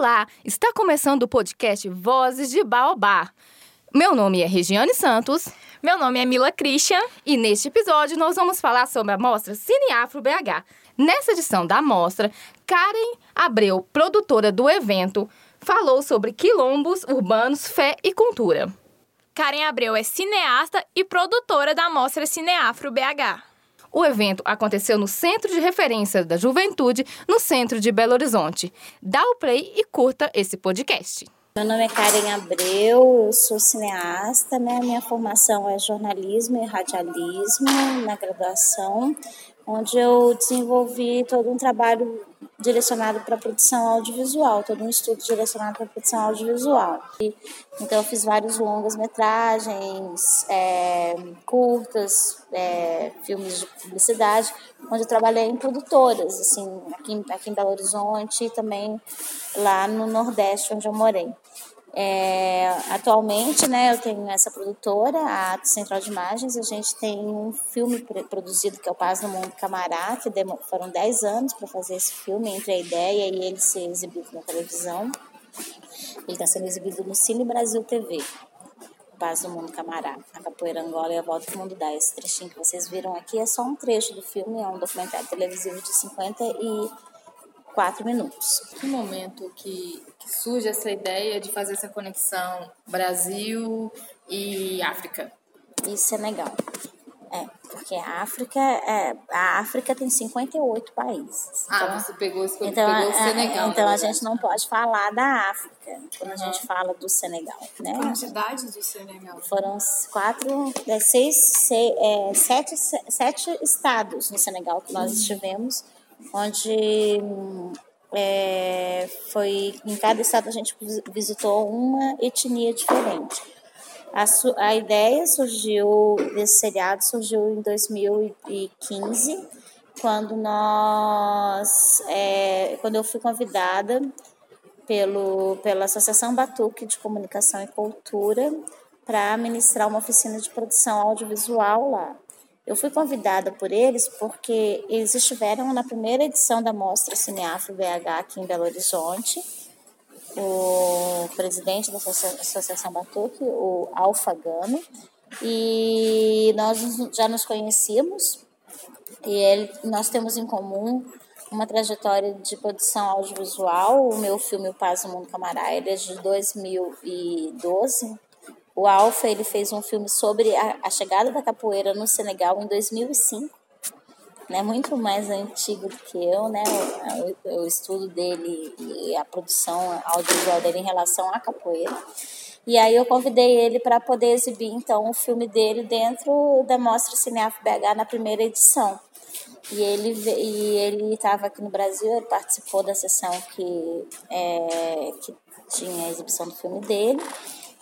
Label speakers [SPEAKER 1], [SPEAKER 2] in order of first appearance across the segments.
[SPEAKER 1] Olá, está começando o podcast Vozes de Baobá. Meu nome é Regiane Santos.
[SPEAKER 2] Meu nome é Mila Christian.
[SPEAKER 1] E neste episódio nós vamos falar sobre a mostra Cine Afro BH. Nessa edição da mostra, Karen Abreu, produtora do evento, falou sobre quilombos urbanos, fé e cultura.
[SPEAKER 2] Karen Abreu é cineasta e produtora da mostra Cine Afro BH.
[SPEAKER 1] O evento aconteceu no Centro de Referência da Juventude, no centro de Belo Horizonte. Dá o play e curta esse podcast.
[SPEAKER 3] Meu nome é Karen Abreu, eu sou cineasta, né? Minha formação é jornalismo e radialismo na graduação, onde eu desenvolvi todo um trabalho direcionado para produção audiovisual, todo um estudo direcionado para produção audiovisual. E, então eu fiz vários longas metragens, é, curtas, é, filmes de publicidade, onde eu trabalhei em produtoras, assim, aqui, aqui em Belo Horizonte e também lá no Nordeste, onde eu morei. É, atualmente, né, eu tenho essa produtora, a Central de Imagens, a gente tem um filme produzido que é o Paz no Mundo Camará, que foram 10 anos para fazer esse filme, entre a ideia e ele ser exibido na televisão. Ele está sendo exibido no Cine Brasil TV, Paz no Mundo Camará, a Capoeira Angola e a Volta que o Mundo dá. Esse trechinho que vocês viram aqui é só um trecho do filme, é um documentário televisivo de 50 e quatro minutos.
[SPEAKER 4] Que momento que, que surge essa ideia de fazer essa conexão Brasil e África?
[SPEAKER 3] E Senegal. É, porque a África, é, a África tem 58 países.
[SPEAKER 4] Ah, então, você pegou, então, pegou o é, Senegal.
[SPEAKER 3] Então a gente não pode falar da África quando uhum. a gente fala do Senegal, né?
[SPEAKER 4] Quantas cidades do Senegal?
[SPEAKER 3] Foram quatro, é, seis, seis é, sete, sete estados no Senegal que nós uhum. estivemos onde é, foi em cada estado a gente visitou uma etnia diferente. A, a ideia surgiu desse seriado surgiu em 2015 quando nós é, quando eu fui convidada pelo pela Associação Batuque de Comunicação e Cultura para ministrar uma oficina de produção audiovisual lá. Eu fui convidada por eles porque eles estiveram na primeira edição da Mostra Cineafro BH aqui em Belo Horizonte. O presidente da Associação Batuque, o Alfa Gano, e nós já nos conhecíamos e ele, nós temos em comum uma trajetória de produção audiovisual. O meu filme O Paz no Mundo Camará é de 2012, o Alfa ele fez um filme sobre a, a chegada da capoeira no Senegal em 2005, né? Muito mais antigo do que eu, né? O, o estudo dele e a produção audiovisual dele em relação à capoeira. E aí eu convidei ele para poder exibir então o filme dele dentro da Mostra Cineaf BH na primeira edição. E ele e ele estava aqui no Brasil, ele participou da sessão que, é, que tinha a exibição do filme dele.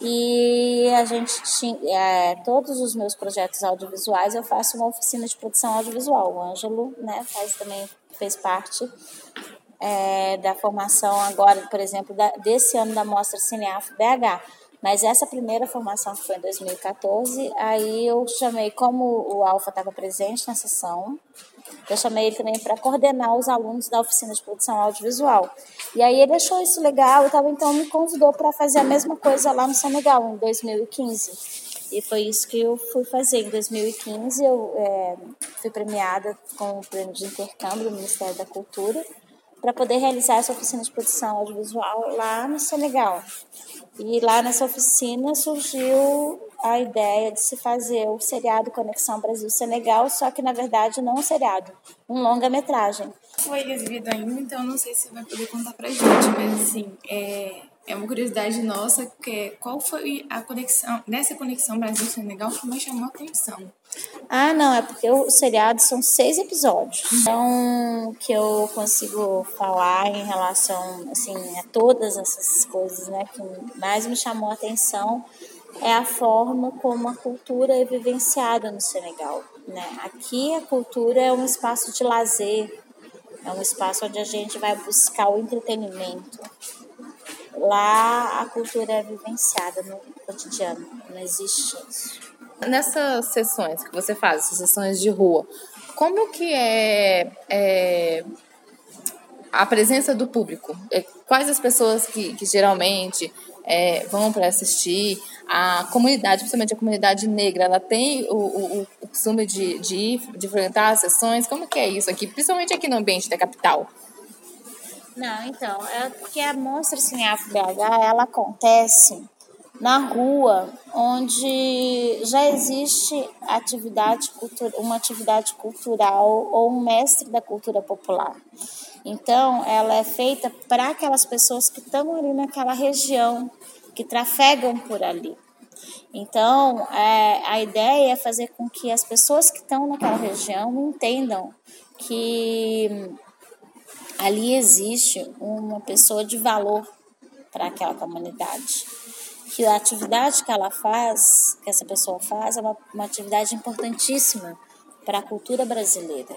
[SPEAKER 3] E a gente tinha, é, todos os meus projetos audiovisuais eu faço uma oficina de produção audiovisual. O Ângelo, né, faz também fez parte é, da formação agora, por exemplo, da, desse ano da Mostra Cineaf BH. Mas essa primeira formação foi em 2014, aí eu chamei, como o Alfa estava presente na sessão, eu chamei ele também para coordenar os alunos da oficina de produção audiovisual. E aí ele achou isso legal e então me convidou para fazer a mesma coisa lá no Senegal, em 2015. E foi isso que eu fui fazer. Em 2015, eu é, fui premiada com o prêmio de intercâmbio do Ministério da Cultura para poder realizar essa oficina de produção audiovisual lá no Senegal. E lá nessa oficina surgiu a ideia de se fazer o seriado Conexão Brasil-Senegal, só que na verdade não um seriado, um longa-metragem.
[SPEAKER 4] Foi exibido ainda, então não sei se vai poder contar pra gente, mas assim, é, é uma curiosidade nossa, que é, qual foi a conexão, nessa conexão Brasil-Senegal que mais chamou a atenção?
[SPEAKER 3] Ah, não, é porque o seriado são seis episódios. Então, que eu consigo falar em relação, assim, a todas essas coisas, né, que mais me chamou a atenção é a forma como a cultura é vivenciada no Senegal. Né? Aqui a cultura é um espaço de lazer, é um espaço onde a gente vai buscar o entretenimento. Lá a cultura é vivenciada no cotidiano, não existe isso.
[SPEAKER 1] Nessas sessões que você faz, essas sessões de rua, como que é, é a presença do público? É, quais as pessoas que, que geralmente é, vão para assistir? A comunidade, principalmente a comunidade negra, ela tem o, o, o costume de, de ir, de frequentar as sessões? Como que é isso aqui? Principalmente aqui no ambiente da capital.
[SPEAKER 3] Não, então, é porque a Monstra Cineafro BH, ela acontece na rua onde já existe atividade uma atividade cultural ou um mestre da cultura popular. Então, ela é feita para aquelas pessoas que estão ali naquela região, que trafegam por ali. Então, é, a ideia é fazer com que as pessoas que estão naquela região entendam que ali existe uma pessoa de valor para aquela comunidade que a atividade que ela faz, que essa pessoa faz, é uma, uma atividade importantíssima para a cultura brasileira,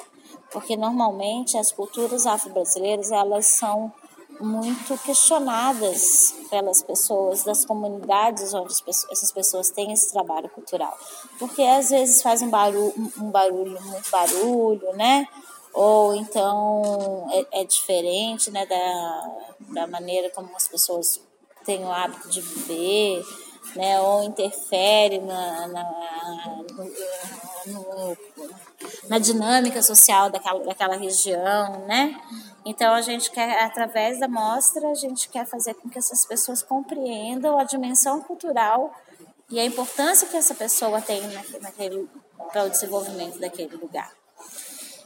[SPEAKER 3] porque normalmente as culturas afro-brasileiras elas são muito questionadas pelas pessoas das comunidades onde essas pessoas têm esse trabalho cultural, porque às vezes faz um barulho, um barulho muito barulho, né? Ou então é, é diferente, né, da, da maneira como as pessoas tem o hábito de viver, né, ou interfere na, na, no, na dinâmica social daquela, daquela região, né? Então a gente quer, através da mostra, a gente quer fazer com que essas pessoas compreendam a dimensão cultural e a importância que essa pessoa tem naquele, para o desenvolvimento daquele lugar.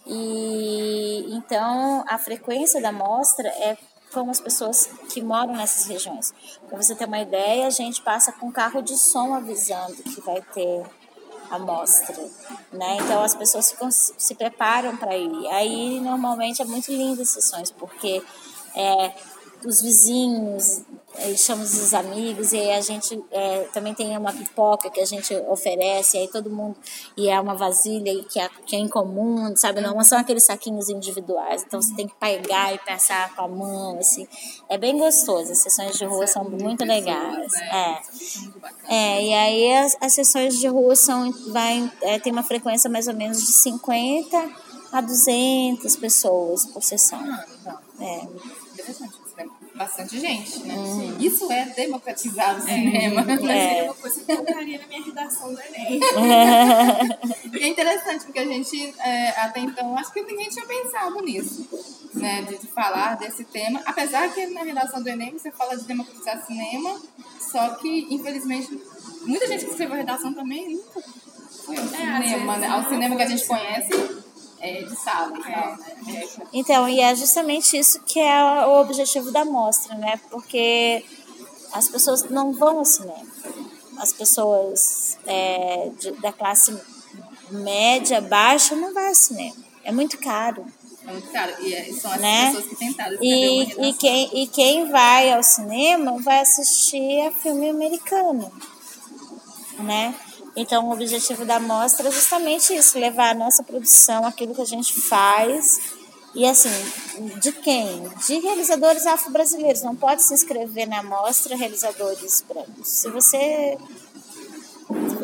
[SPEAKER 3] E então a frequência da mostra é com as pessoas que moram nessas regiões. Para você ter uma ideia, a gente passa com carro de som avisando que vai ter a mostra, né? Então as pessoas ficam, se preparam para ir. Aí normalmente é muito lindo as sessões porque é, os vizinhos, chamamos os amigos e a gente é, também tem uma pipoca que a gente oferece, aí todo mundo, e é uma vasilha que é, que é em comum, sabe? Não são aqueles saquinhos individuais, então você tem que pegar e passar com a mão, assim. É bem gostoso, as sessões de rua são muito legais. É. é, e aí as, as sessões de rua são, vai, é, tem uma frequência mais ou menos de 50 a 200 pessoas por sessão.
[SPEAKER 1] Ah, é. Bastante gente, né? Hum. Isso é democratizar o é. cinema.
[SPEAKER 4] É. é uma coisa que eu colocaria na minha redação do Enem.
[SPEAKER 1] e é interessante, porque a gente, é, até então, acho que ninguém tinha pensado nisso, né? De, de, falar desse tema. Apesar que na redação do Enem você fala de democratizar cinema, só que, infelizmente, muita gente que escreveu a redação também nunca foi ao é, cinema, né? Ao cinema que a gente conhece é, de sala e tal, né?
[SPEAKER 3] Então, e é justamente isso que é o objetivo da mostra, né? Porque as pessoas não vão ao cinema. As pessoas é, de, da classe média, baixa, não vai ao cinema. É muito caro.
[SPEAKER 1] É muito caro. E é, são as né? pessoas que tentaram
[SPEAKER 3] e, e quem E quem vai ao cinema vai assistir a filme americano, né? Então, o objetivo da mostra é justamente isso, levar a nossa produção, aquilo que a gente faz. E assim, de quem? De realizadores afro-brasileiros. Não pode se inscrever na mostra realizadores brancos. Se você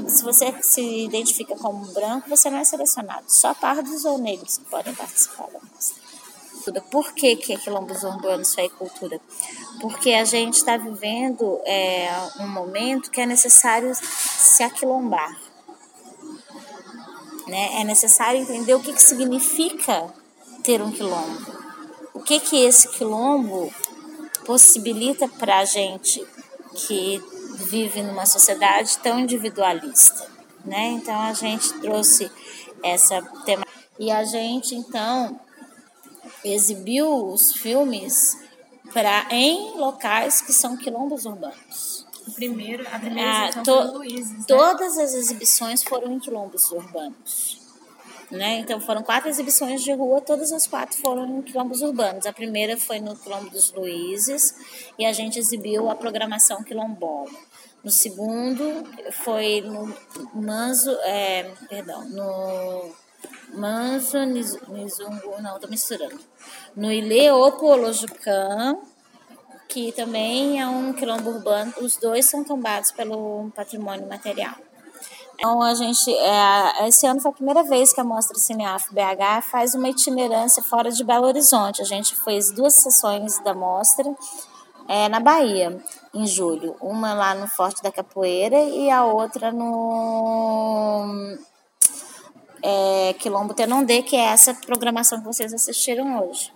[SPEAKER 3] se você se identifica como branco, você não é selecionado. Só pardos ou negros podem participar da mostra. Por que, que é quilombos urbanos é cultura? Porque a gente está vivendo é, um momento que é necessário se aquilombar. Né? É necessário entender o que, que significa ter um quilombo. O que, que esse quilombo possibilita para a gente que vive numa sociedade tão individualista. Né? Então a gente trouxe essa tema. E a gente, então, exibiu os filmes pra, em locais que são quilombos urbanos.
[SPEAKER 4] O primeiro, a primeira ah, to, Luiz, né?
[SPEAKER 3] Todas as exibições foram em quilombos urbanos. Né? Então foram quatro exibições de rua, todas as quatro foram em quilombos urbanos. A primeira foi no Quilombo dos Luizes e a gente exibiu a programação quilombola. No segundo foi no Manzo, é, perdão, no Manso Nizungu, não, tô misturando. No Ileopolojucã, que também é um quilombo urbano, os dois são tombados pelo patrimônio material. Então, a gente, é, esse ano foi a primeira vez que a Mostra Cineaf BH faz uma itinerância fora de Belo Horizonte. A gente fez duas sessões da mostra é, na Bahia, em julho. Uma lá no Forte da Capoeira e a outra no é, Quilombo Tenondê, que é essa programação que vocês assistiram hoje.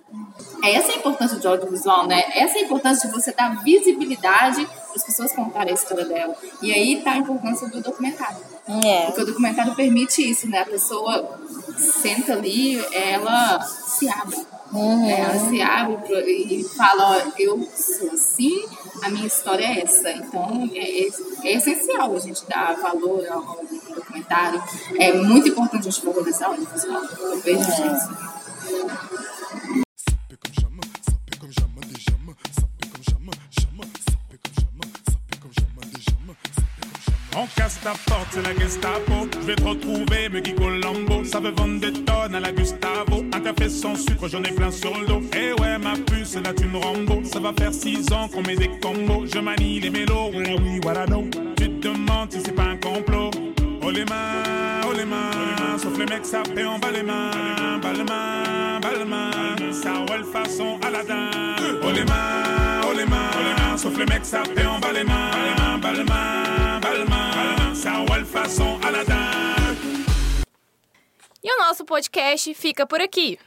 [SPEAKER 1] É essa a importância do audiovisual, né? Essa é a importância de você dar visibilidade para as pessoas contarem a história dela. E aí tá a importância do documentário.
[SPEAKER 3] É.
[SPEAKER 1] Porque o documentário permite isso, né? A pessoa senta ali, ela se abre.
[SPEAKER 3] Uhum.
[SPEAKER 1] Ela se abre e fala, ó, eu sou assim, a minha história é essa. Então, é, é essencial a gente dar valor ao ao documentário. É muito importante a gente valorizar o audiovisual. Eu vejo isso.
[SPEAKER 5] Sapé comme jamais, sapé comme jamais des jamais, sapé comme jamais, jamais, sapé comme jamais, sapé comme jamais des jamais, sapé comme jamais.
[SPEAKER 6] On casse ta porte, c'est la Gestapo. Je vais te retrouver, me Guy Colombo. Ça veut vendre des tonnes à la Gustavo. Un café sans sucre, j'en ai plein sur le dos. Eh ouais, ma puce, là tu me Rambo. Ça va faire six ans qu'on met des combos. Je manie les mélos, voilà oui, voilà non. Tu te demandes si c'est pas un complot. Oh les mains, oh les mains. Sauf les mecs, fait en bas les mains. Bas les mains, bas les mains. Ça roule façon Aladdin. Oh les mains, oh les mains. Sauf les mecs, fait en bas les mains. Bas les mains, bas les mains. Ça roule façon Aladdin.
[SPEAKER 2] E o nosso podcast fica por aqui.